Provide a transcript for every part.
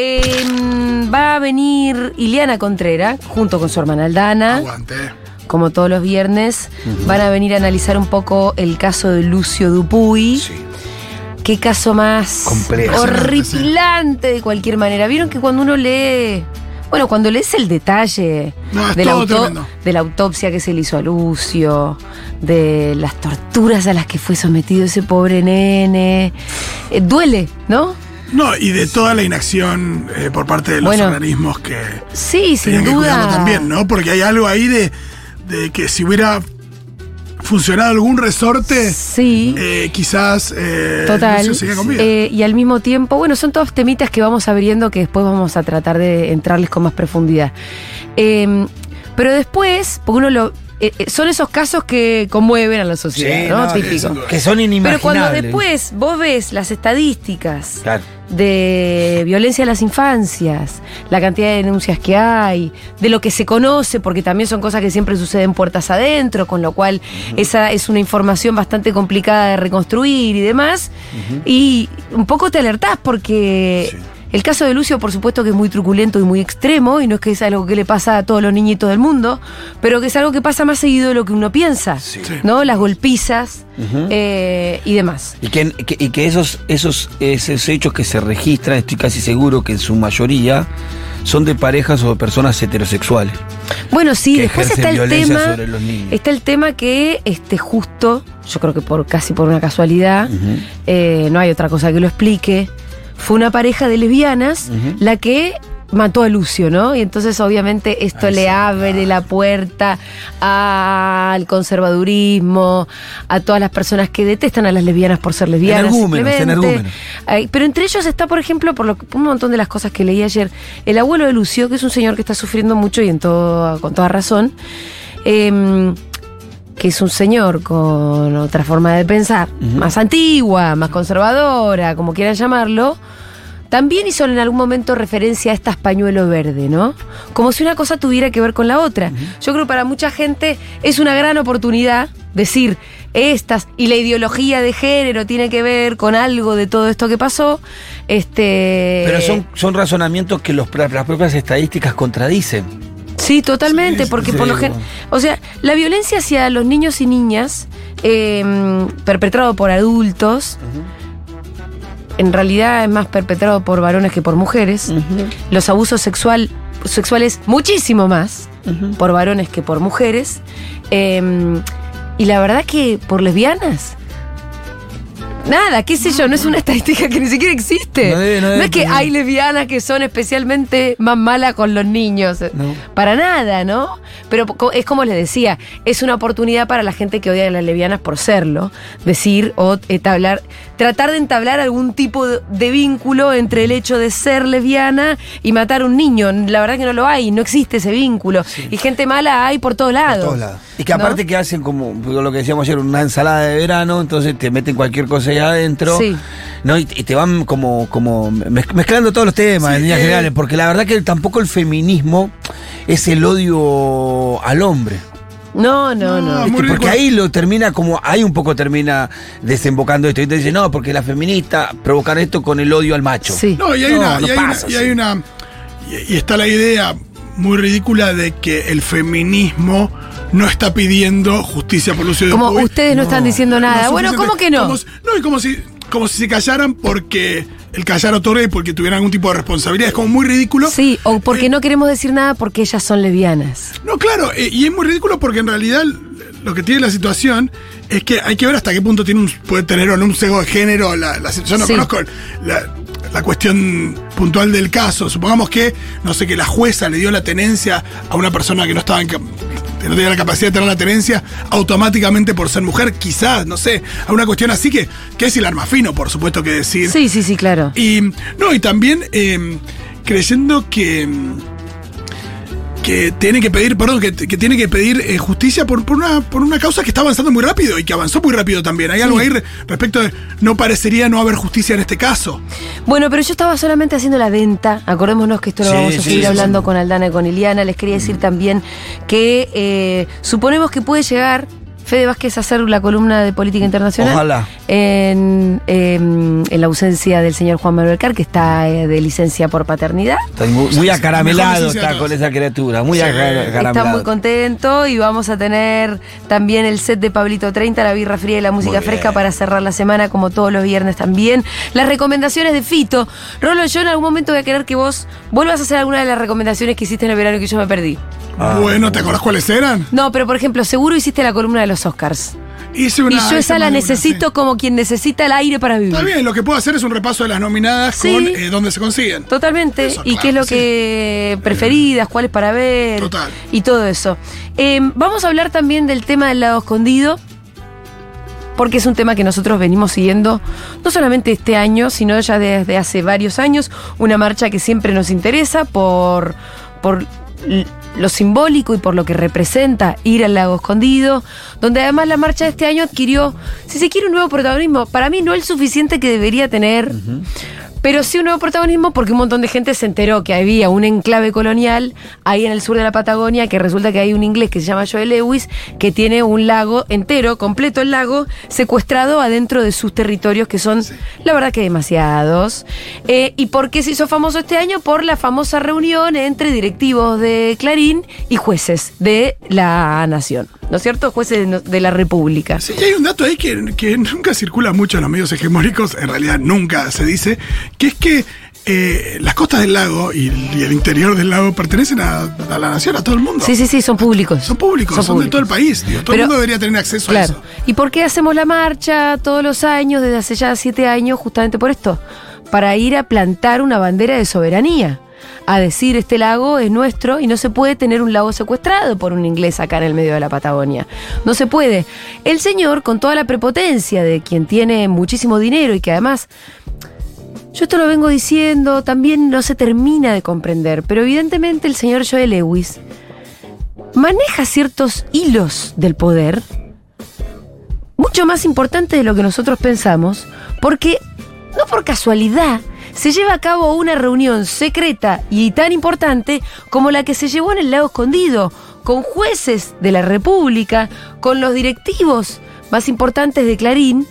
eh, va a venir Iliana Contrera junto con su hermana Aldana. Aguante. Como todos los viernes, van a venir a analizar un poco el caso de Lucio Dupuy. Sí. Qué caso más Complejo. horripilante de cualquier manera. Vieron que cuando uno lee. Bueno, cuando lees el detalle No, es de, la todo auto- tremendo. de la autopsia que se le hizo a Lucio, de las torturas a las que fue sometido ese pobre nene, eh, duele, ¿no? No, y de toda la inacción eh, por parte de los Bueno. organismos que Sí, sin que duda. también, ¿no? Porque hay algo ahí de, de que si hubiera funcionado algún resorte, Sí. eh, quizás eh, Total. Eh, y al mismo tiempo, bueno, son todos temitas que vamos abriendo que después vamos a tratar de entrarles con más profundidad. Eh, pero después, porque uno lo. Eh, eh, son esos casos que conmueven a la sociedad, Sí, ¿no? no, Típico. que Que son Pero inimaginables. cuando después vos ves las estadísticas Claro. de violencia a las infancias, la cantidad de denuncias que hay, de lo que se conoce, porque también son cosas que siempre suceden puertas adentro, con lo cual esa es una información bastante complicada de reconstruir y demás. Y un poco te alertás porque Sí. El caso de Lucio, por supuesto que es muy truculento y muy extremo, y no es que es algo que le pasa a todos los niñitos del mundo, pero que es algo que pasa más seguido de lo que uno piensa, Sí. ¿no? Las golpizas eh, y demás. Y que, que- y que esos, esos, esos hechos que se registran, estoy casi seguro que en su mayoría son de parejas o de personas heterosexuales. Bueno, sí, que después está el tema. sobre los niños. Está el tema que este, justo, yo creo que por casi por una casualidad, eh, no hay otra cosa que lo explique. Fue una pareja de lesbianas la que mató a Lucio, ¿no? Y entonces obviamente esto Ay, le sí, abre la puerta al conservadurismo, a todas las personas que detestan a las lesbianas por ser lesbianas. Energúmenos, energúmenos. Ay, pero entre ellos está, por ejemplo, por, lo, por un montón de las cosas que leí ayer, el abuelo de Lucio, que es un señor que está sufriendo mucho y en todo, con toda razón. em, que es un señor con otra forma de pensar, más antigua, más conservadora, como quieran llamarlo, también hizo en algún momento referencia a estas pañuelo verde, ¿no? Como si una cosa tuviera que ver con la otra. Yo creo que para mucha gente es una gran oportunidad decir estas y la ideología de género tiene que ver con algo de todo esto que pasó. Este Pero son, son razonamientos que los, las propias estadísticas contradicen. Sí, totalmente, Sí, porque sí, por lo sí. gen- O sea, la violencia hacia los niños y niñas, eh, perpetrado por adultos, en realidad es más perpetrado por varones que por mujeres. Los abusos sexual, sexuales, muchísimo más por varones que por mujeres. Eh, y la verdad que por lesbianas. Nada, qué sé yo, no es una estadística que ni siquiera existe. No debe- no debe es que hay lesbianas que son especialmente más malas con los niños. No. Para nada, ¿no? Pero es como les decía, es una oportunidad para la gente que odia a las lesbianas por serlo. Decir o entablar, tratar de entablar algún tipo de, vínculo entre el hecho de ser lesbiana y matar a un niño. La verdad que no lo hay, no existe ese vínculo. Y gente mala hay por todos lados. todos lados. Y que ¿no? aparte que hacen como lo que decíamos ayer, una ensalada de verano, entonces te meten cualquier cosa ahí adentro. Sí. ¿no? Y, te van como, como mez- mezclando todos los temas Sí, en líneas eh. generales, porque la verdad que tampoco el feminismo es el odio al hombre. No, no, no. Porque ahí lo termina como, ahí un poco termina desembocando esto. Y te dice, no, porque la feminista provocar esto con el odio al macho. Sí. No, y hay No, una. no y, hay una- y así. hay una- y- y está la idea muy ridícula de que el feminismo no está pidiendo justicia por Lucio de Como ustedes no, están diciendo nada. Bueno, ¿cómo que no? Como no, y como si, como si se callaran porque el callar y porque tuvieran algún tipo de responsabilidad. Es como muy ridículo. Sí, o porque no queremos decir nada porque ellas son lesbianas. No, claro, eh, y es muy ridículo porque en realidad lo que tiene la situación es que hay que ver hasta qué punto tiene un, puede tener o no un sesgo de género. La, la- yo no Sí. conozco la, la cuestión puntual del caso. Supongamos que, no sé, que la jueza le dio la tenencia a una persona que no estaba en, no tenía la capacidad de tener la tenencia automáticamente por ser mujer, quizás, no sé, a una cuestión así que, que es el arma fino, por supuesto que decir. Sí, sí, sí, claro. Y no, y también eh, creyendo que. Mm, que tiene que pedir, perdón, que, que tiene que pedir eh, justicia por, por una, por una causa que está avanzando muy rápido y que avanzó muy rápido también. Hay algo ahí re- respecto de no parecería no haber justicia en este caso. Bueno, pero yo estaba solamente haciendo la venta. Acordémonos que esto lo Sí, vamos a sí, seguir sí, hablando sí. con Aldana y con Iliana. Les quería decir también que eh, suponemos que puede llegar Fede Vázquez a hacer la columna de política internacional. Ojalá. en, em, en la ausencia del señor Juan Manuel Car, que está eh, de licencia por paternidad. Está muy, acaramelado está con esa criatura, muy Sí. acar- Está acaramelado. muy contento y vamos a tener también el set de Pablito 30, la birra fría y la música fresca para cerrar la semana como todos los viernes también. Las recomendaciones de Fito. Rolo, yo en algún momento voy a querer que vos vuelvas a hacer alguna de las recomendaciones que hiciste en el verano que yo me perdí. Ah, bueno, ¿te acordás cuáles eran? No, pero por ejemplo, seguro hiciste la columna de los Oscars. Hice una. y yo esa la una, necesito sí. como quien necesita el aire para vivir. Está bien, lo que puedo hacer es un repaso de las nominadas Sí. con eh, dónde se consiguen. Totalmente. Eso, y claro, qué es lo sí. que preferidas, cuáles para ver. Total. Y todo eso. Eh, vamos a hablar también del tema del lado escondido. Porque es un tema que nosotros venimos siguiendo no solamente este año, sino ya desde hace varios años. Una marcha que siempre nos interesa por, por lo simbólico y por lo que representa ir al lago escondido, donde además la marcha de este año adquirió, si se quiere, un nuevo protagonismo. Para mí no el suficiente que debería tener, pero sí un nuevo protagonismo porque un montón de gente se enteró que había un enclave colonial ahí en el sur de la Patagonia, que resulta que hay un inglés que se llama Joel Lewis, que tiene un lago entero, completo el lago, secuestrado adentro de sus territorios, que son, la verdad que demasiados. Eh, ¿Y por qué se hizo famoso este año? Por la famosa reunión entre directivos de Clarín y jueces de la nación, ¿no es cierto? Jueces de la República. Sí, hay un dato ahí que, que nunca circula mucho en los medios hegemónicos, en realidad nunca se dice, que es que eh, las costas del lago y, y el interior del lago pertenecen a, a la nación, a todo el mundo. Sí, sí, sí, son públicos. Son públicos, son, de todo el país. digo, todo Pero- el mundo debería tener acceso a Claro. eso. ¿Y por qué hacemos la marcha todos los años, desde hace ya siete años, justamente por esto? Para ir a plantar una bandera de soberanía. A decir, este lago es nuestro y no se puede tener un lago secuestrado por un inglés acá en el medio de la Patagonia. No se puede. El señor, con toda la prepotencia de quien tiene muchísimo dinero y que además yo esto lo vengo diciendo, también no se termina de comprender, pero evidentemente el señor Joel Lewis maneja ciertos hilos del poder, mucho más importantes de lo que nosotros pensamos, porque no por casualidad se lleva a cabo una reunión secreta y tan importante como la que se llevó en el lago escondido, con jueces de la República, con los directivos más importantes de Clarín,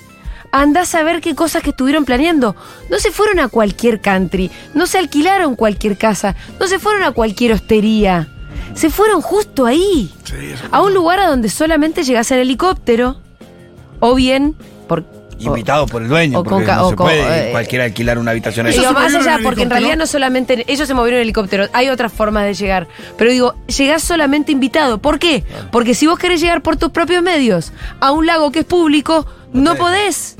Andás a ver qué cosas que estuvieron planeando. No se fueron a cualquier country, no se alquilaron cualquier casa, no se fueron a cualquier hostería. Se fueron justo ahí, Sí, a un lugar a donde solamente llegase el helicóptero, o bien por... Invitado por el dueño, o porque con ca- no o se con- puede eh, cualquiera alquilar una habitación Digo, más allá, en porque en realidad no solamente ellos se movieron en helicóptero, hay otras formas de llegar. Pero digo, llegás solamente invitado. ¿Por qué? Porque si vos querés llegar por tus propios medios a un lago que es público, no podés.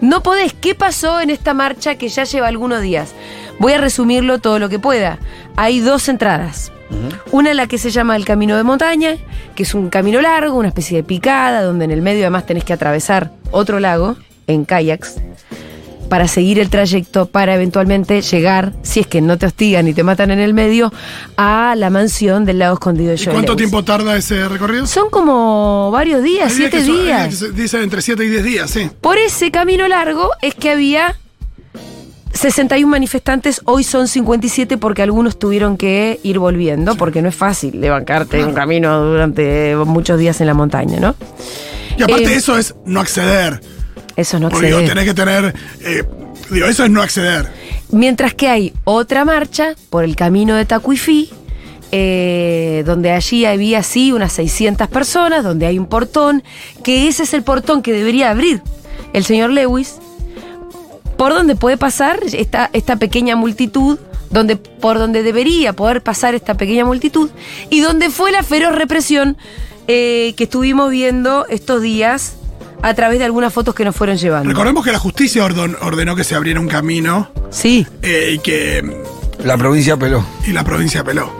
No podés. ¿Qué pasó en esta marcha que ya lleva algunos días? Voy a resumirlo todo lo que pueda. Hay dos entradas. Una la que se llama el camino de montaña, que es un camino largo, una especie de picada, donde en el medio además tenés que atravesar otro lago en kayaks para seguir el trayecto, para eventualmente llegar, si es que no te hostigan y te matan en el medio, a la mansión del lago escondido de ¿Y Joel cuánto Lewis. tiempo tarda ese recorrido? Son como varios días, siete son- días. Dicen entre 7 y 10 días, sí. Por ese camino largo es que había 61 manifestantes, hoy son 57 porque algunos tuvieron que ir volviendo, porque no es fácil de bancarte un camino durante muchos días en la montaña, ¿no? Y aparte Eh, eso es no acceder. Eso no Porque digo, accede. tenés que tener... eh, digo, eso es no acceder. Mientras que hay otra marcha por el camino de Tacuifí, eh, donde allí había sí unas 600 personas, donde hay un portón, que ese es el portón que debería abrir el señor Lewis, por donde puede pasar esta, esta pequeña multitud, donde, por donde debería poder pasar esta pequeña multitud, y donde fue la feroz represión eh, que estuvimos viendo estos días a través de algunas fotos que nos fueron llevando. Recordemos que la justicia ordon- ordenó que se abriera un camino Sí. eh, y que La provincia peló. y la provincia apeló.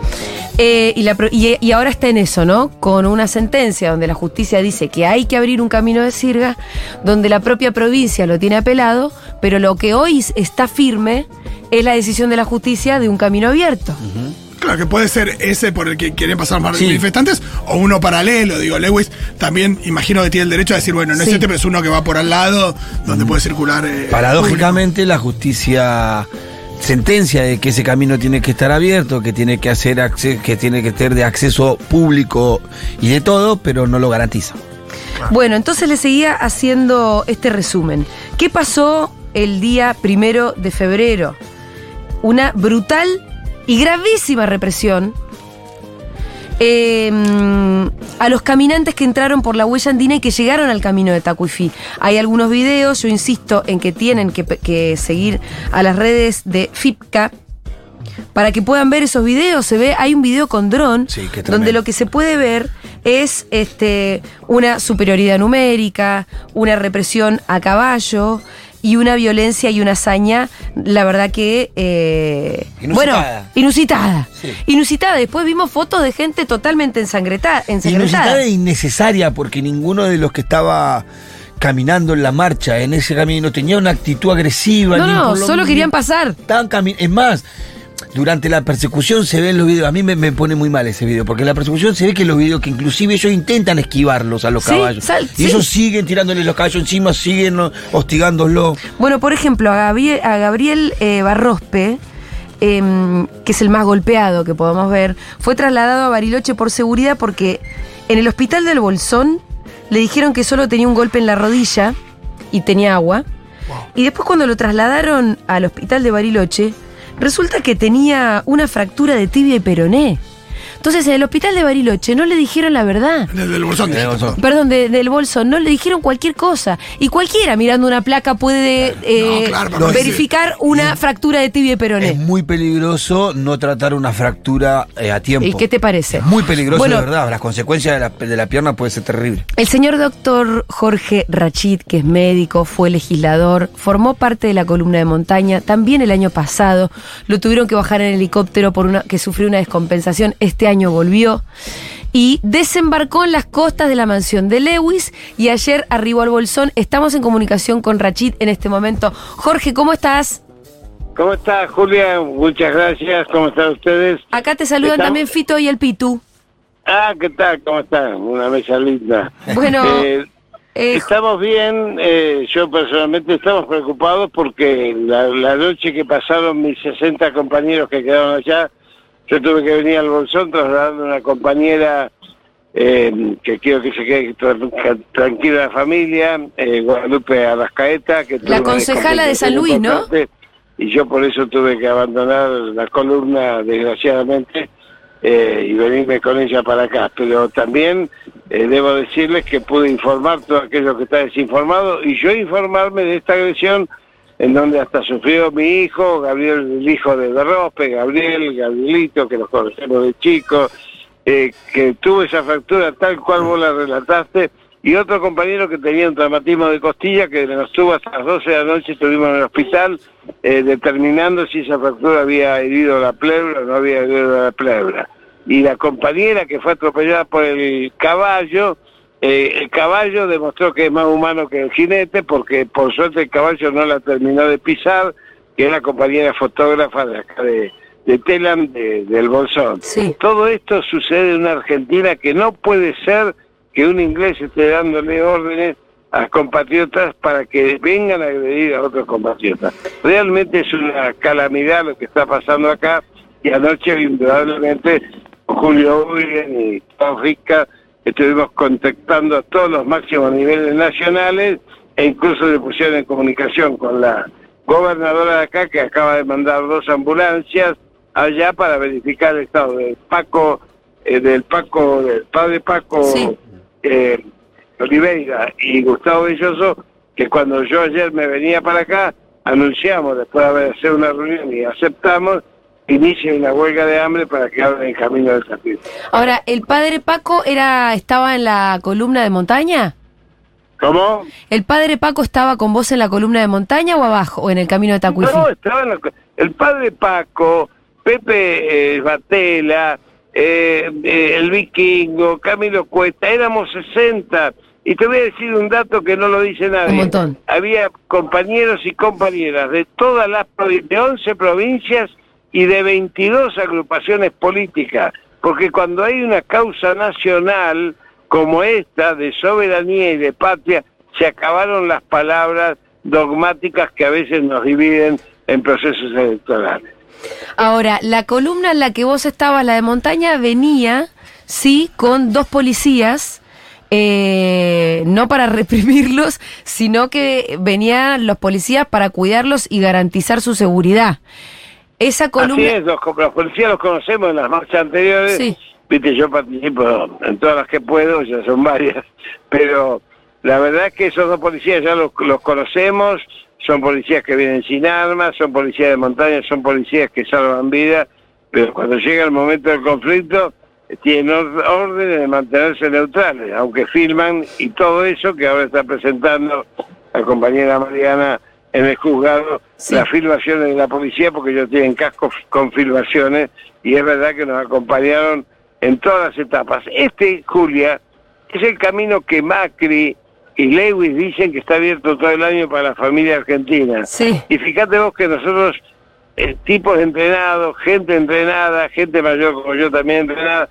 Eh, y, la y- y ahora está en eso, ¿no? Con una sentencia donde la justicia dice que hay que abrir un camino de sirga, donde la propia provincia lo tiene apelado, pero lo que hoy está firme es la decisión de la justicia de un camino abierto. Claro, que puede ser ese por el que quieren pasar los Sí. manifestantes o uno paralelo. Digo, Lewis también imagino que tiene el derecho a decir, bueno, no es este, pero es uno que va por al lado, donde puede circular. eh, Paradójicamente, la justicia sentencia de que ese camino tiene que estar abierto, que tiene que hacer que tiene que ser de acceso público y de todo, pero no lo garantiza. Bueno, entonces le seguía haciendo este resumen. ¿Qué pasó el día primero de febrero? Una brutal y gravísima represión eh, a los caminantes que entraron por la huella andina y que llegaron al camino de Tacuifí. Hay algunos videos, yo insisto en que tienen que, que seguir a las redes de FIPCA, para que puedan ver esos videos. Se ve, hay un video con dron Sí, donde lo que se puede ver es este, una superioridad numérica, una represión a caballo y una violencia y una hazaña, la verdad que eh, Inusitada. bueno, inusitada. Sí. Inusitada. Después vimos fotos de gente totalmente ensangreta- ensangrentada. Inusitada e innecesaria porque ninguno de los que estaba caminando en la marcha en ese camino tenía una actitud agresiva. No, ni no, solo querían pasar. Estaban cami- es más, durante la persecución se ven los videos. A mí me, me pone muy mal ese video, porque en la persecución se ve que los videos que inclusive ellos intentan esquivarlos a los Sí, caballos. sal- y sí. ellos siguen tirándoles los caballos encima, siguen ¿no? hostigándolo. Bueno, por ejemplo, a Gabriel, a Gabriel eh, Barrospe, em, que es el más golpeado que podemos ver, fue trasladado a Bariloche por seguridad porque en el hospital del Bolsón le dijeron que solo tenía un golpe en la rodilla y tenía agua. Y después cuando lo trasladaron al hospital de Bariloche, resulta que tenía una fractura de tibia y peroné. Entonces en el hospital de Bariloche no le dijeron la verdad. Desde el bolsón. Bolsón. Perdón, de- del bolso, no le dijeron cualquier cosa. Y cualquiera mirando una placa puede eh, No, claro, pero verificar una fractura de tibia y Es peroné. muy peligroso no tratar una fractura eh, a tiempo. ¿Y qué te parece? Es muy peligroso, Bueno, de verdad. Las consecuencias de la, de la pierna puede ser terrible. El señor doctor Jorge Rachid, que es médico, fue legislador, formó parte de la columna de montaña, también el año pasado lo tuvieron que bajar en helicóptero por una que sufrió una descompensación, este año volvió y desembarcó en las costas de la mansión de Lewis y ayer arribó al Bolsón. Estamos en comunicación con Rachid en este momento. Jorge, ¿cómo estás? ¿Cómo está Julia? Muchas gracias. ¿Cómo están ustedes? Acá te saludan Estamos- también Fito y el Pitu. Ah, ¿qué tal? ¿Cómo están? Una mesa linda. Bueno, Eh, eh, estamos bien. eh, yo personalmente estamos preocupados porque la, la noche que pasaron mis 60 compañeros que quedaron allá, yo tuve que venir al Bolsón trasladando a una compañera eh, que quiero que se quede tra- tranquila la familia, eh, Guadalupe Arrascaeta. Que La concejala de San Luis, ¿no? Y yo por eso tuve que abandonar la columna, desgraciadamente, eh, y venirme con ella para acá. Pero también eh, debo decirles que pude informar todo aquello que está desinformado y yo informarme de esta agresión en donde hasta sufrió mi hijo, Gabriel, el hijo de Berrospe, Gabriel, Gabrielito, que los conocemos de chico, eh, que tuvo esa fractura tal cual vos la relataste, y otro compañero que tenía un traumatismo de costilla que nos tuvo hasta las 12 de la noche, estuvimos en el hospital eh, determinando si esa fractura había herido la pleura o no había herido la pleura. Y la compañera que fue atropellada por el caballo, eh, el caballo demostró que es más humano que el jinete porque por suerte el caballo no la terminó de pisar, que es la compañera fotógrafa de acá de, de Telam, de- del Bolsón. Sí. Todo esto sucede en una Argentina que no puede ser que un inglés esté dándole órdenes a compatriotas para que vengan a agredir a otros compatriotas. Realmente es una calamidad lo que está pasando acá y anoche indudablemente Julio Uyen y Tom Rica estuvimos contactando a todos los máximos niveles nacionales e incluso le pusieron en comunicación con la gobernadora de acá que acaba de mandar dos ambulancias allá para verificar el estado del Paco, eh, del Paco, del padre Paco Sí. eh, Oliveira y Gustavo Belloso, que cuando yo ayer me venía para acá, anunciamos después de haber hecho una reunión y aceptamos, inicia una huelga de hambre para que abran el camino del capítulo. ahora, ¿el padre Paco era estaba en la columna de montaña? ¿Cómo? ¿El padre Paco estaba con vos en la columna de montaña o abajo, o en el camino de Tacuifi? No, estaba en la el padre Paco, Pepe eh, Batela, eh, eh, el vikingo, Camilo Cuesta, éramos 60. Y te voy a decir un dato que no lo dice nadie. Un montón. Había compañeros y compañeras de todas las provi- de 11 provincias y de 22 agrupaciones políticas. Porque cuando hay una causa nacional como esta de soberanía y de patria, se acabaron las palabras dogmáticas que a veces nos dividen en procesos electorales. Ahora, la columna en la que vos estabas, la de montaña, venía, sí, con dos policías eh, no para reprimirlos, sino que venían los policías para cuidarlos y garantizar su seguridad. Esa columna... Así es, los, los policías los conocemos en las marchas anteriores. Sí. Viste, yo participo en todas las que puedo, ya son varias, pero la verdad es que esos dos policías ya los, los conocemos, son policías que vienen sin armas, son policías de montaña, son policías que salvan vidas, pero cuando llega el momento del conflicto tienen or- órdenes de mantenerse neutrales, aunque filman y todo eso que ahora está presentando la compañera Mariana en el juzgado, Sí. las filmaciones de la policía, porque ellos tienen cascos con filmaciones y es verdad que nos acompañaron en todas las etapas. Este, Julia, es el camino que Macri y Lewis dicen que está abierto todo el año para la familia argentina. Sí. Y fíjate vos que nosotros, eh, tipos entrenados, gente entrenada, gente mayor como yo también entrenada,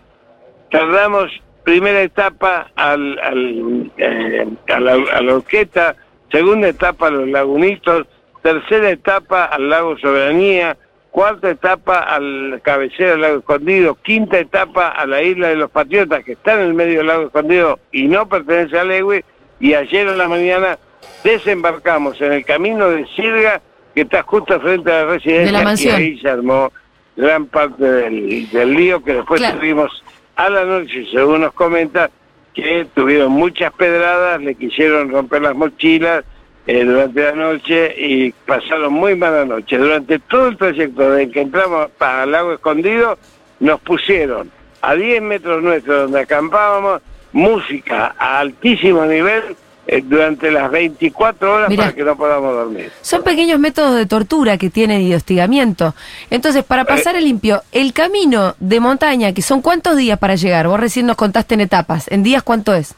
tardamos primera etapa al, al, eh, a, la, a la Orqueta, segunda etapa a los lagunitos, tercera etapa al lago Soberanía, cuarta etapa al cabecera del lago Escondido, quinta etapa a la isla de los Patriotas, que está en el medio del lago Escondido y no pertenece a Lewy, y ayer en la mañana desembarcamos en el camino de Sirga, que está justo frente a la residencia, De la mansión. y ahí se armó gran parte del, del lío que después Claro. tuvimos a la noche, según nos comenta, que tuvieron muchas pedradas, le quisieron romper las mochilas eh, durante la noche y pasaron muy mala noche. Durante todo el trayecto desde que entramos para el lago escondido, nos pusieron a 10 metros nuestros donde acampábamos música a altísimo nivel eh, durante las 24 horas Mirá. para que no podamos dormir. Son pequeños métodos de tortura que tienen y de hostigamiento. Entonces, para pasar el limpio, el camino de montaña, que son cuántos días para llegar, vos recién nos contaste en etapas, en días cuánto es.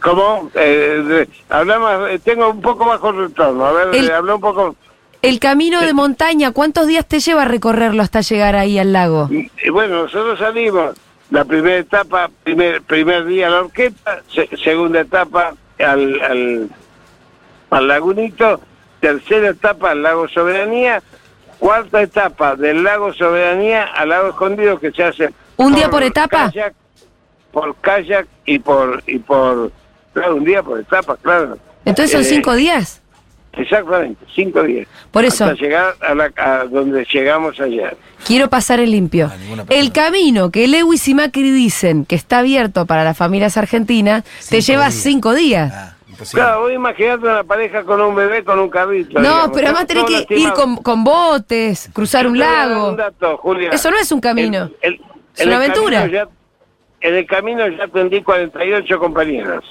¿Cómo? Eh, hablamos, eh, tengo un poco bajo retorno. A ver, El- eh, habla un poco. El camino de montaña, ¿cuántos días te lleva recorrerlo hasta llegar ahí al lago? Bueno, nosotros salimos la primera etapa, primer primer día a la orquesta, se- segunda etapa al, al, al lagunito, tercera etapa al lago Soberanía, cuarta etapa del lago Soberanía al lago Escondido que se hace ¿Un día por etapa? kayak, por kayak y por y por claro, un día por etapa, claro. Entonces son Eh, cinco días. Exactamente, cinco días. Por eso. Hasta llegar a, la, a donde llegamos ayer. Quiero pasar el limpio. Ah. El camino que Lewis y Macri dicen que está abierto para las familias argentinas te lleva días. cinco días. Ah. Claro, voy imaginando una pareja con un bebé con un carrito. no, digamos. pero además tenés que ir con, con botes, cruzar un lago. un dato, Julia. Eso no es un camino. El- el- Es en una el aventura. camino ya- en el camino ya atendí 48 compañeros.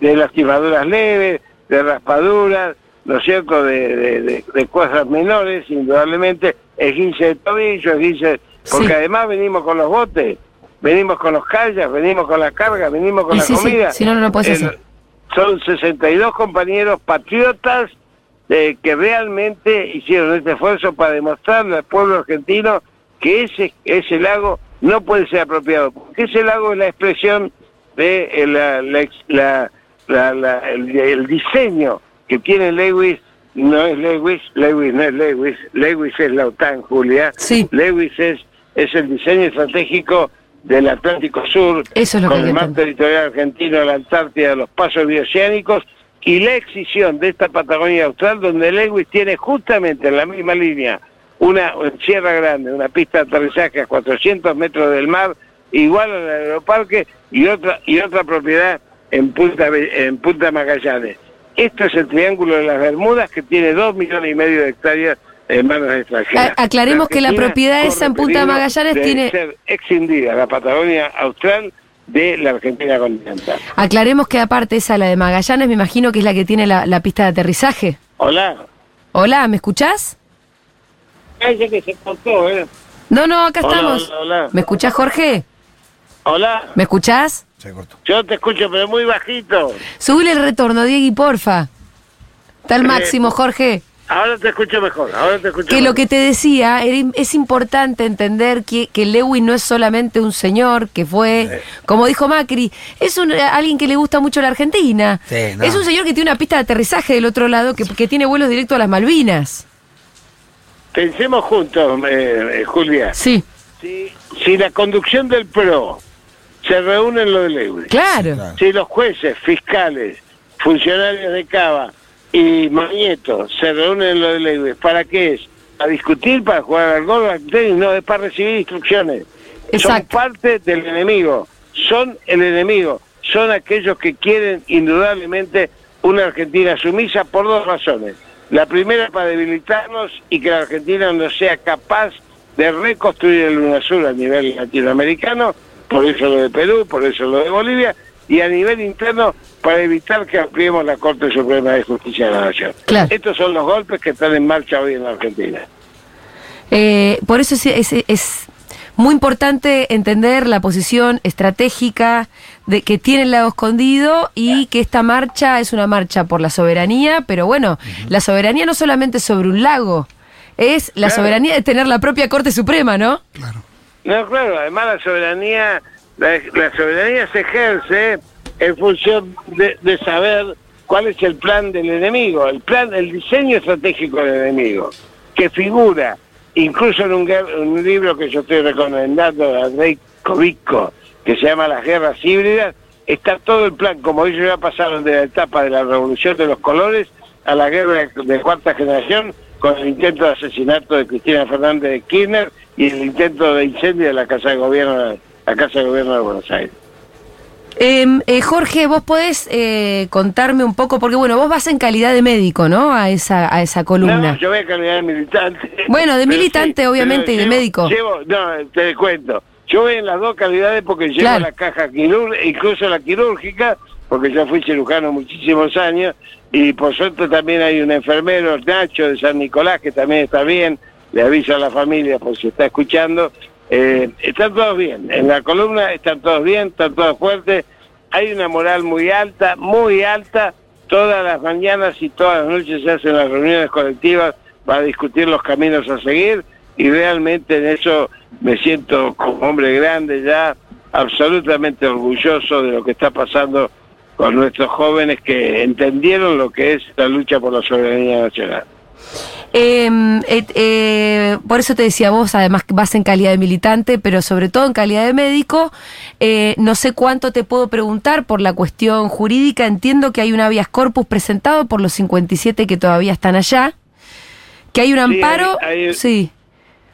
De lastimaduras leves, de raspaduras, ¿no es cierto?, de, de, de- de cosas menores, indudablemente, esguince de tobillo, esguince... Porque Sí. además venimos con los botes, venimos con los callas, venimos con la carga, venimos con Y la sí, sí, comida. si no, no lo podés hacer. Son 62 compañeros patriotas eh, que realmente hicieron este esfuerzo para demostrarle al pueblo argentino que ese, ese lago no puede ser apropiado, porque ese lago es la expresión de eh, la, la la- la- la- el, el diseño que tiene Lewis, no es Lewis, Lewis no es Lewis, Lewis es la OTAN, Julia, Sí. Lewis es, es el diseño estratégico del Atlántico Sur, Eso es lo que con que el mar territorial argentino, la Antártida, los pasos bioceánicos y la excisión de esta Patagonia Austral, donde Lewis tiene justamente en la misma línea una Sierra Grande, una pista de aterrizaje a 400 metros del mar, igual al aeroparque, y otra y otra propiedad en Punta, en Punta Magallanes. Esto es el Triángulo de las Bermudas, que tiene dos millones y medio de hectáreas en manos extranjeras. A- aclaremos que la propiedad esa en Punta peligro Magallanes de tiene- ser extendida la Patagonia Austral de la Argentina continental. Aclaremos que aparte esa, la de Magallanes, me imagino que es la que tiene la, la pista de aterrizaje. Hola. Hola, ¿me escuchás? Cállate que se cortó, ¿eh? No, no, acá Hola, estamos. hola, hola. ¿Me escuchás, Jorge? Hola. ¿Me escuchás? Se cortó. Yo te escucho, pero muy bajito. Subile el retorno, Diego, porfa. Está al Eh, máximo, Jorge. Ahora te escucho mejor, ahora te escucho Que lo que te decía, es importante entender que, que Lewis no es solamente un señor que fue, como dijo Macri, es un, alguien que le gusta mucho la Argentina. Sí, no. Es un señor que tiene una pista de aterrizaje del otro lado, que, que tiene vuelos directos a las Malvinas. Pensemos juntos, eh, eh, Julia. Sí. Si, si la conducción del PRO se reúnen los Lewis. Claro. Si los jueces, fiscales, funcionarios de Cava y Mañeto se reúnen en lo de Lewis, ¿para qué es? ¿Para discutir, para jugar al gol, al tenis? No, es para recibir instrucciones. Exacto. Son parte del enemigo, son el enemigo, son aquellos que quieren indudablemente una Argentina sumisa por dos razones. La primera para debilitarnos y que la Argentina no sea capaz de reconstruir el UNASUR a nivel latinoamericano, por eso lo de Perú, por eso lo de Bolivia, y a nivel interno para evitar que ampliemos la Corte Suprema de Justicia de la Nación. Claro. Estos son los golpes que están en marcha hoy en la Argentina. Eh, por eso es, es- es muy importante entender la posición estratégica de que tiene el lado escondido y que esta marcha es una marcha por la soberanía, pero bueno, la soberanía no solamente sobre un lago, es la Claro. soberanía de tener la propia Corte Suprema, ¿no? Claro. No, claro, además la soberanía, la, soberanía se ejerce en función de, saber cuál es el plan del enemigo, el plan, el diseño estratégico del enemigo, que figura incluso en un, un libro que yo estoy recomendando a Andrei Kovico, que se llama Las Guerras Híbridas, está todo el plan, como ellos ya pasaron de la etapa de la revolución de los colores a la guerra de cuarta generación con el intento de asesinato de Cristina Fernández de Kirchner y el intento de incendio de la Casa de Gobierno, la Casa de Gobierno de Buenos Aires. Em, eh, Jorge, vos podés eh, contarme un poco, porque bueno, vos vas en calidad de médico, ¿no? A esa, a esa columna. No, yo voy a calidad de militante. Bueno, de militante, obviamente, y de médico. llevo- no, te cuento. Yo voy en las dos calidades porque llevo Claro. la caja quirúrgica, incluso la quirúrgica, porque yo fui cirujano muchísimos años, y por suerte también hay un enfermero, Nacho, de San Nicolás, que también está bien, le aviso a la familia por si está escuchando. Eh, están todos bien, en la columna están todos bien, están todos fuertes, hay una moral muy alta, muy alta, todas las mañanas y todas las noches se hacen las reuniones colectivas para discutir los caminos a seguir y realmente en eso me siento como hombre grande ya absolutamente orgulloso de lo que está pasando con nuestros jóvenes que entendieron lo que es la lucha por la soberanía nacional. Et- eh, por eso te decía vos, además que vas en calidad de militante, pero sobre todo en calidad de médico. Eh, no sé cuánto te puedo preguntar por la cuestión jurídica. Entiendo que hay un habeas corpus presentado por los 57 que todavía están allá. Que hay un Sí, amparo. hay- hay- sí.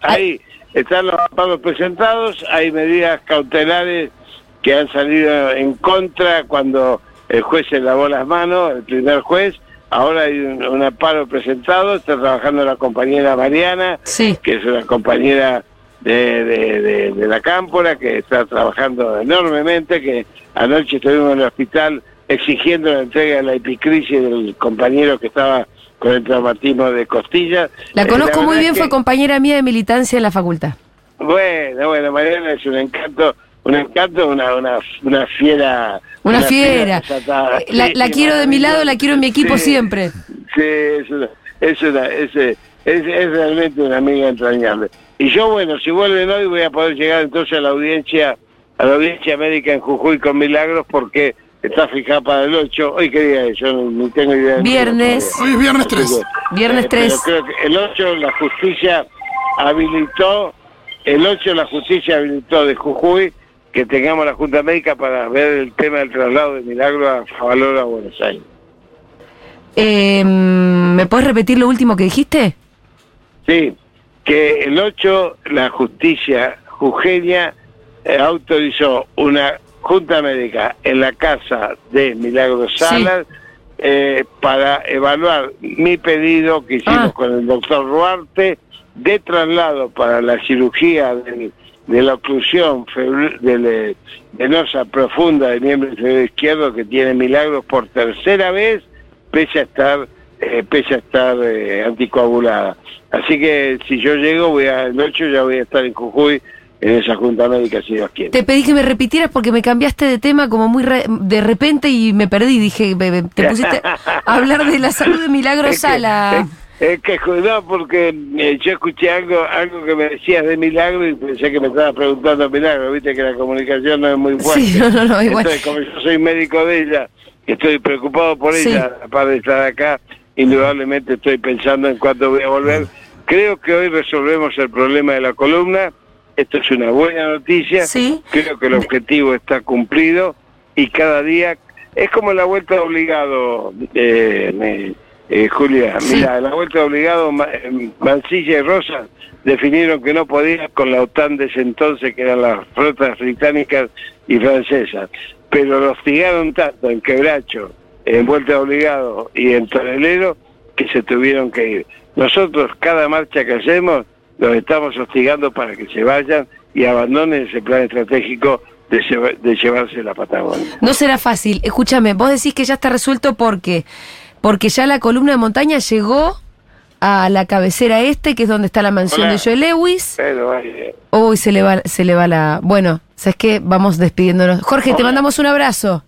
Ahí están los amparos presentados, hay medidas cautelares que han salido en contra cuando el juez se lavó las manos, el primer juez. Ahora hay un, un amparo presentado, está trabajando la compañera Mariana, Sí. que es una compañera de, de, de- de la Cámpora, que está trabajando enormemente, que anoche estuvimos en el hospital exigiendo la entrega de la epicrisis del compañero que estaba con el traumatismo de costillas. La Eh, conozco muy bien, fue compañera mía de militancia en la facultad. bueno, bueno, Mariana es un encanto, un encanto, una, una, una fiera. Una fiera. Eh, La, Sí, la quiero de mi lado, la quiero en mi equipo Sí, siempre. Sí, es, una, es, una- es, eh, es, es realmente una amiga entrañable. Y yo, bueno, si vuelven hoy voy a poder llegar entonces a la audiencia, a la audiencia médica en Jujuy con Milagros porque está fijada para el 8. Hoy qué día es, yo no, ni tengo idea. Viernes. Hoy es viernes 3. Viernes Eh, pero 3. creo que el 8 la justicia habilitó, el 8 la justicia habilitó de Jujuy que tengamos la Junta Médica para ver el tema del traslado de Milagro a Favaloro a Buenos Aires. Eh, ¿Me puedes repetir lo último que dijiste? Sí, que el 8 la justicia jujeña eh, autorizó una Junta Médica en la casa de Milagro Salas eh, para evaluar mi pedido que hicimos Ah. con el doctor Ruarte de traslado para la cirugía del- de la oclusión de venosa profunda del miembro inferior izquierdo que tiene Milagros por tercera vez, pese a estar, eh, pese a estar eh, anticoagulada. Así que si yo llego, voy a, el 8 ya voy a estar en Jujuy en esa junta médica, si Dios quiere. Te pedí que me repitieras porque me cambiaste de tema como muy re- de repente y me perdí. Dije, te pusiste a hablar de la salud de Milagro Sala. Es, que no, porque eh, yo escuché algo algo que me decías de Milagro y pensé que me estabas preguntando Milagro, viste que la comunicación no es muy fuerte. Sí, no, no, no, igual. Entonces, como yo soy médico de ella, estoy preocupado por Sí. ella, aparte de estar acá, indudablemente estoy pensando en cuándo voy a volver. Creo que hoy resolvemos el problema de la columna. Esto es una buena noticia. Sí. Creo que el objetivo está cumplido y cada día es como la vuelta de obligado, eh, eh, Julia. Sí. Mira, la vuelta de obligado, eh, Mansilla y Rosa definieron que no podían con la OTAN de ese entonces, que eran las flotas británicas y francesas. Pero lo hostigaron tanto en Quebracho, en Vuelta de Obligado y en Tonelero, que se tuvieron que ir. Nosotros, cada marcha que hacemos, los estamos hostigando para que se vayan y abandonen ese plan estratégico de, lleva- de llevarse la Patagonia. No será fácil. Escúchame, vos decís que ya está resuelto porque porque ya la columna de montaña llegó a la cabecera este, que es donde está la mansión Hola. de Joe Lewis. Pero, eh, Uy, se le va, se le va la. Bueno, ¿sabes qué? Vamos despidiéndonos. Jorge, te mandamos un abrazo.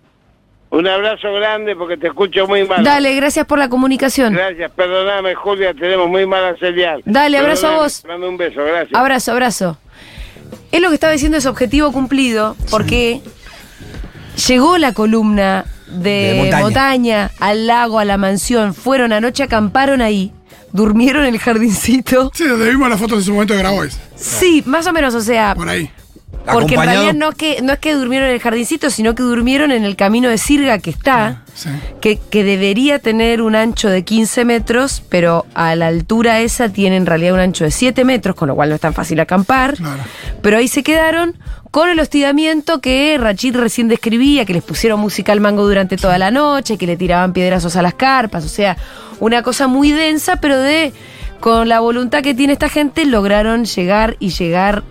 un abrazo grande porque te escucho muy mal. Dale, gracias por la comunicación. Gracias, perdóname Julia, tenemos muy mala señal. Dale, abrazo a vos. te Mando un beso, gracias. Abrazo, abrazo. Es lo que estaba diciendo, es objetivo cumplido, porque llegó la columna de, De montaña. montaña. al lago, a la mansión. Fueron anoche, acamparon ahí, durmieron en el jardincito. Sí, donde vimos las fotos en su momento de Grabois. Sí, más o menos, o sea, Por ahí. porque en realidad no es, que, no es que durmieron en el jardincito, sino que durmieron en el camino de Sirga que está. Sí. que, que debería tener un ancho de 15 metros, pero a la altura esa tiene en realidad un ancho de 7 metros, con lo cual no es tan fácil acampar. Claro. Pero ahí se quedaron con el hostigamiento que Rachid recién describía, que les pusieron música al mango durante toda la noche, que le tiraban piedrazos a las carpas, o sea, una cosa muy densa, pero de con la voluntad que tiene esta gente lograron llegar y llegar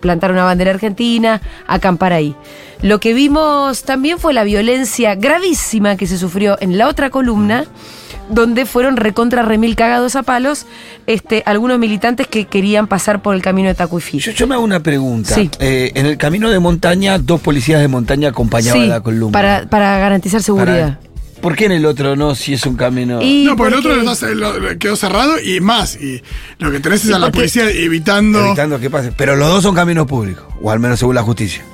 plantar una bandera argentina, acampar ahí. Lo que vimos también fue la violencia gravísima que se sufrió en la otra columna, donde fueron recontra remil cagados a palos este, algunos militantes que querían pasar por el camino de Tacuifí. Yo, yo me hago una pregunta. Sí. Eh, en el camino de montaña, dos policías de montaña acompañaban Sí, la columna. para, para garantizar seguridad. Para- ¿Por qué en el otro no, si es un camino? Y No, porque el otro lo quedó cerrado y más. Y lo que tenés es a la policía evitando. Evitando que pase. Pero los dos son caminos públicos, o al menos según la justicia.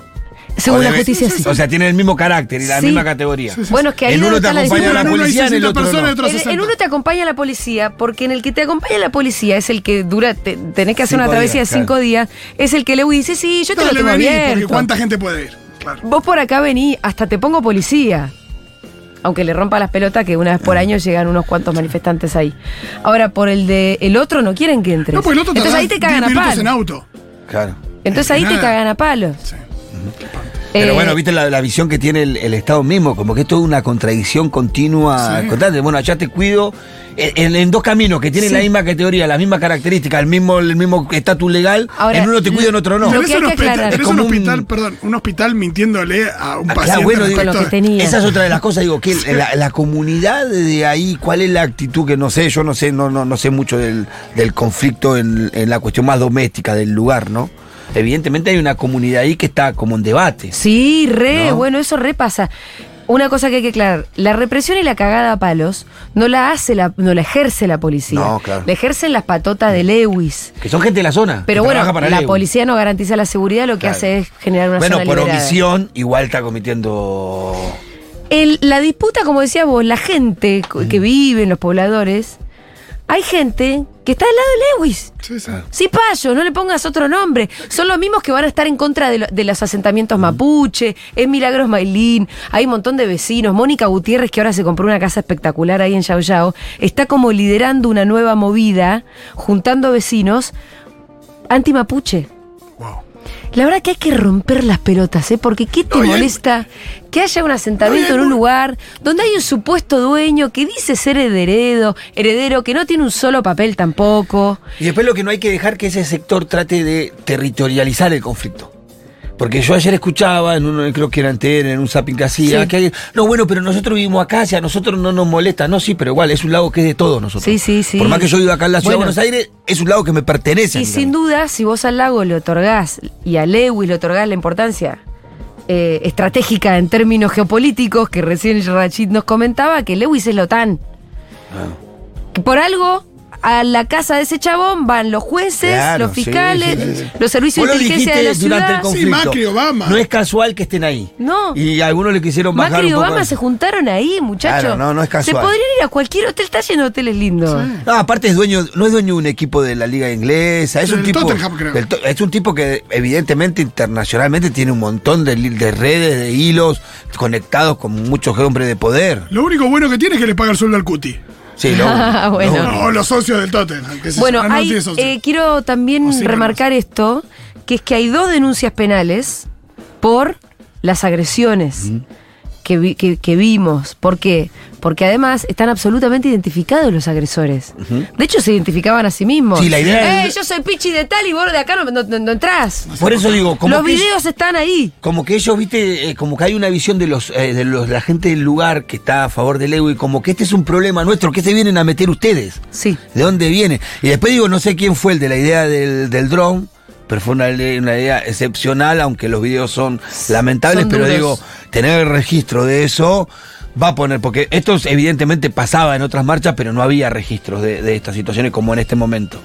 según la justicia, sí. O sea, tienen el mismo carácter y la Sí. misma categoría. Sí, sí, Bueno, es que ahí En uno donde te está la acompaña la policía, en el 60 otro personas, no. y otro En, en 60. uno te acompaña la policía, porque en el que te acompaña la policía es el que dura, te- tenés que hacer Cinco una travesía días, de cinco claro. días, es el que le dice, sí, yo te Dale, lo tengo vení, porque abierto. cuánta gente puede ir. Claro. Vos por acá vení, hasta te pongo policía. Aunque le rompa las pelotas que una vez por año llegan unos cuantos manifestantes ahí. Ahora, por el de el otro no quieren que entres. No, pues el otro Entonces ahí te cagan 10 a palos. en auto. Claro. Entonces ahí te cagan a palos. Sí. Pero Eh, bueno, viste la, la visión que tiene el, el Estado mismo, como que es toda una contradicción continua, Sí. constante. Bueno, allá te cuido. En, en dos caminos que tienen Sí. la misma categoría, las mismas características, el mismo el mismo estatus legal, Ahora, en uno te cuido, en otro no. que hay que hospital, tenés Es como un- hospital, perdón, un hospital mintiéndole a un Ah, paciente. bueno, digo, lo que tenía. Esa es otra de las cosas, digo, que la, la comunidad de ahí, ¿cuál es la actitud? Que no sé, yo no sé, no, no, no sé mucho del, del conflicto en, en la cuestión más doméstica del lugar, ¿no? Evidentemente hay una comunidad ahí que está como en debate. Sí, re, ¿No? bueno, eso repasa. Una cosa que hay que aclarar, la represión y la cagada a palos no la hace la, no la ejerce la policía. No, claro. La ejercen las patotas de Lewis. Que son gente de la zona. Pero bueno, la Lewis. policía no garantiza la seguridad, lo que Claro. hace es generar una Bueno, zona por liberada. omisión, igual está cometiendo. El- la disputa, como decía vos, la gente que vive en los pobladores, hay gente que está al lado de Lewis. Sí, sí. Sí, payo, no le pongas otro nombre. Son los mismos que van a estar en contra de, lo- de los asentamientos mapuche, es Milagros Mailín, hay un montón de vecinos. Mónica Gutiérrez, que ahora se compró una casa espectacular ahí en Yao Yao, está como liderando una nueva movida, juntando vecinos anti-mapuche. La verdad que hay que romper las pelotas, ¿eh? Porque ¿qué te No, molesta que haya un asentamiento No, en un lugar donde hay un supuesto dueño que dice ser heredero, heredero, que no tiene un solo papel tampoco? Y después lo que no hay que dejar que ese sector trate de territorializar el conflicto. Porque yo ayer escuchaba en uno, creo que era en TN, en un zapping que hacía, Sí. que hay, no, bueno, pero nosotros vivimos acá, si a nosotros no nos molesta. No, sí, pero igual, es un lago que es de todos nosotros. Sí, sí, sí. Por más que yo viva acá en la ciudad Bueno. de Buenos Aires, es un lago que me pertenece. Y sin duda, si vos al lago le otorgás y a Lewis le otorgás la importancia eh, estratégica en términos geopolíticos, que recién Rachid nos comentaba, que Lewis es la OTAN. Ah. Que por algo a la casa de ese chabón van los jueces, Claro, los fiscales, sí, sí. los servicios de lo inteligencia de la durante el ciudad. conflicto. Sí, Macri, Obama. No es casual que estén ahí. No. Y algunos le quisieron bajar Macri y un poco Obama se juntaron ahí, muchachos. Claro, no, no es casual. Se podrían ir a cualquier hotel, está lleno de hoteles lindos. No, aparte es dueño, no es dueño de un equipo de la liga inglesa, es un tipo, creo. es un tipo que evidentemente internacionalmente tiene un montón de, de redes, de hilos conectados con muchos hombres de poder. Lo único bueno que tiene es que le paga el sueldo al Cuti. Sí, lo- Ah, bueno. lo- No, los socios del Tottenham. que se- Bueno, no hay, eh, quiero también sí, remarcar esto, que es que hay dos denuncias penales por las agresiones que, vi- que- que vimos. ¿Por qué? Porque además están absolutamente identificados los agresores. De hecho, se identificaban a sí mismos. Sí, la idea Eh, es- yo soy Pichi de tal y vos de acá no, no- no- no entrás. Por eso digo, como Los que, videos están ahí. como que ellos, viste, eh, como que hay una visión de los, eh, de los de la gente del lugar que está a favor del ego y como que este es un problema nuestro, que se vienen a meter ustedes. Sí. ¿De dónde viene? Y después digo, no sé quién fue el de la idea del, del dron, pero fue una, idea excepcional, aunque los videos son lamentables, Son pero duros. digo, tener el registro de eso va a poner, porque esto evidentemente pasaba en otras marchas, pero no había registros de, de estas situaciones como en este momento.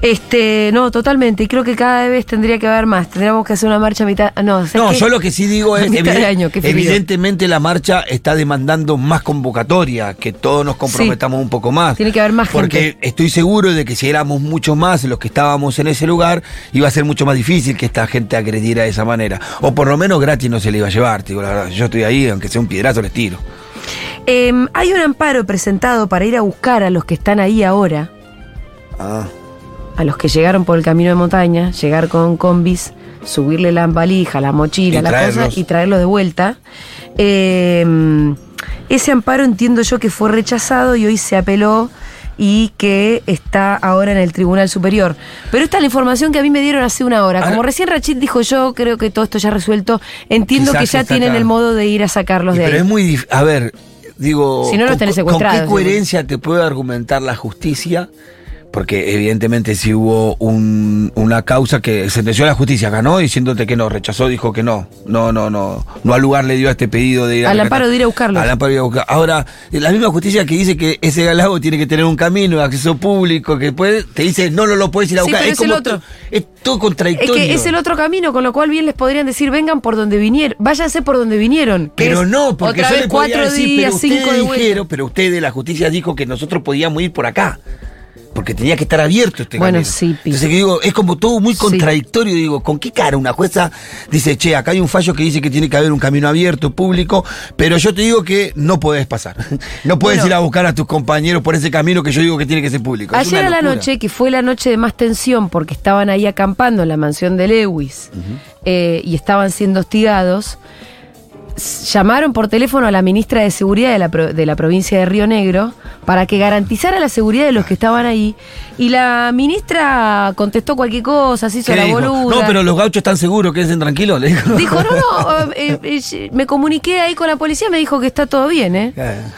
Este, no, totalmente. Y creo que cada vez tendría que haber más. Tendríamos que hacer una marcha a mitad. No, ¿sabes No, yo lo que sí digo es, mitad de eviden- año, evidentemente la marcha está demandando más convocatoria, que todos nos comprometamos un poco más. Tiene que haber más Porque gente. estoy seguro de que si éramos muchos más los que estábamos en ese lugar, iba a ser mucho más difícil que esta gente agrediera de esa manera. O por lo menos gratis no se le iba a llevar, digo la verdad. Yo estoy ahí, aunque sea un piedrazo, les tiro. Em, hay un amparo presentado para ir a buscar a los que están ahí ahora, Ah. A los que llegaron por el camino de montaña, llegar con combis, subirle la valija, la mochila, Y la traerlos. cosa y traerlos de vuelta. Em, ese amparo entiendo yo que fue rechazado y hoy se apeló y que está ahora en el Tribunal Superior. Pero esta es la información que a mí me dieron hace una hora. Ahora- Como recién Rachid dijo yo, creo que todo esto ya resuelto. Entiendo que ya tienen acá. el modo de ir a sacarlos Y de pero ahí. es muy dif- A ver, digo. Si no los ¿con- tenés ¿Con secuestrados, qué digo. coherencia te puede argumentar la justicia? Porque evidentemente si hubo un- una causa que sentenció a la justicia, ganó diciéndote que no, rechazó, dijo que no. No, no, no. No al lugar le dio a este pedido de ir a Al amparo de ir a buscarlos. Al amparo de ir a buscar. Ahora, la misma justicia que dice que ese galago tiene que tener un camino, acceso público, que puede, te dice no, no lo puedes ir a Sí, buscar. pero es el como otro. to- es todo Es contradictorio. que es el otro camino, con lo cual bien les podrían decir, vengan por donde vinieron, váyanse por donde vinieron. Pero no, porque yo le decir, días, pero cinco de ustedes dijeron, pero ustedes, la justicia dijo que nosotros podíamos ir por acá. Porque tenía que estar abierto este Bueno, camino. sí. Entonces digo, es como todo muy Sí. contradictorio. Digo, ¿con qué cara una jueza dice, che, acá hay un fallo que dice que tiene que haber un camino abierto, público, pero yo te digo que no podés pasar. No puedes Bueno. ir a buscar a tus compañeros por ese camino que yo digo que tiene que ser público. Ayer a la noche, que fue la noche de más tensión porque estaban ahí acampando en la mansión de Lewis eh, y estaban siendo hostigados, llamaron por teléfono a la ministra de Seguridad de la, de la provincia de Río Negro para que garantizara la seguridad de los que estaban ahí. Y la ministra contestó cualquier cosa, se hizo ¿Qué la dijo? boluda. No, pero los gauchos están seguros, quédense tranquilos. Le dijo. Dijo, no, no, eh, eh, eh, me comuniqué ahí con la policía, me dijo que está todo bien, ¿eh?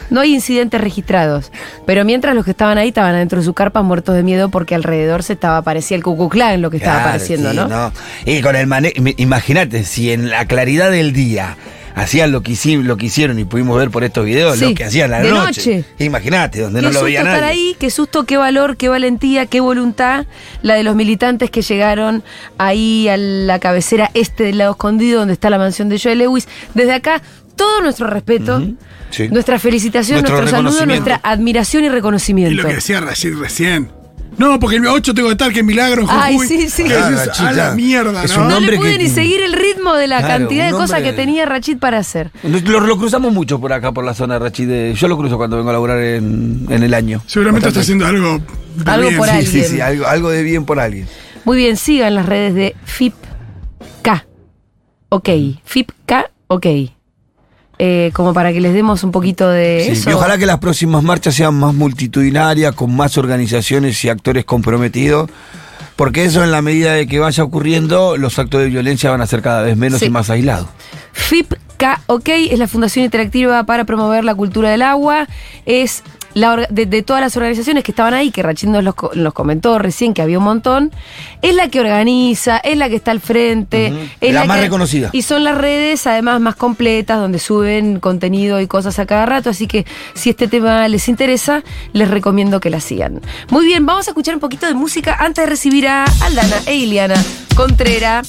No hay incidentes registrados. Pero mientras los que estaban ahí estaban adentro de su carpa muertos de miedo porque alrededor se estaba, parecía el Klux lo que estaba Claro, apareciendo, sí, ¿no? Y con el mane mi- imagínate, si en la claridad del día hacían lo que, hici- lo que hicieron y pudimos ver por estos videos, Sí, lo que hacían a la de noche. noche. Imagínate, donde Qué no lo veía estar nadie. ahí, qué susto, qué valor, qué valentía, qué voluntad la de los militantes que llegaron ahí a la cabecera este del lado escondido donde está la mansión de Joe Lewis. Desde acá, todo nuestro respeto, Ujú, sí. nuestra felicitación, Nuestro nuestro, saludo, nuestra admiración y Y reconocimiento. lo que decía Rashid recién. No, porque el 8 tengo que estar, que milagro en Ay, sí, sí. Que a la mierda, Es ¿no? no le pude que- ni seguir el ritmo de la Claro, cantidad de cosas que tenía Rachid para hacer. Lo, lo cruzamos mucho por acá, por la zona de Rachid. Yo lo cruzo cuando vengo a laburar en, en el año. Seguramente está haciendo algo. de Algo bien. por Sí, ahí. sí, alguien. sí, algo, algo de bien por alguien. Muy bien, sigan las redes de FIPK. Ok, FIPK, ok. Eh, como para que les demos un poquito de Sí, eso. y ojalá que las próximas marchas sean más multitudinarias, con más organizaciones y actores comprometidos, porque eso en la medida de que vaya ocurriendo, los actos de violencia van a ser cada vez menos Sí. y más aislados. FIPK, ok, es la Fundación Interactiva para promover la cultura del agua. Es la de, de todas las organizaciones que estaban ahí, que Rachid nos, los nos comentó recién que había un montón, es la que organiza, es la que está al frente. Es La más que- reconocida. Y son las redes además más completas, donde suben contenido y cosas a cada rato, así que si este tema les interesa, les recomiendo que la sigan. Muy bien, vamos a escuchar un poquito de música antes de recibir a Aldana e Iliana Contrera.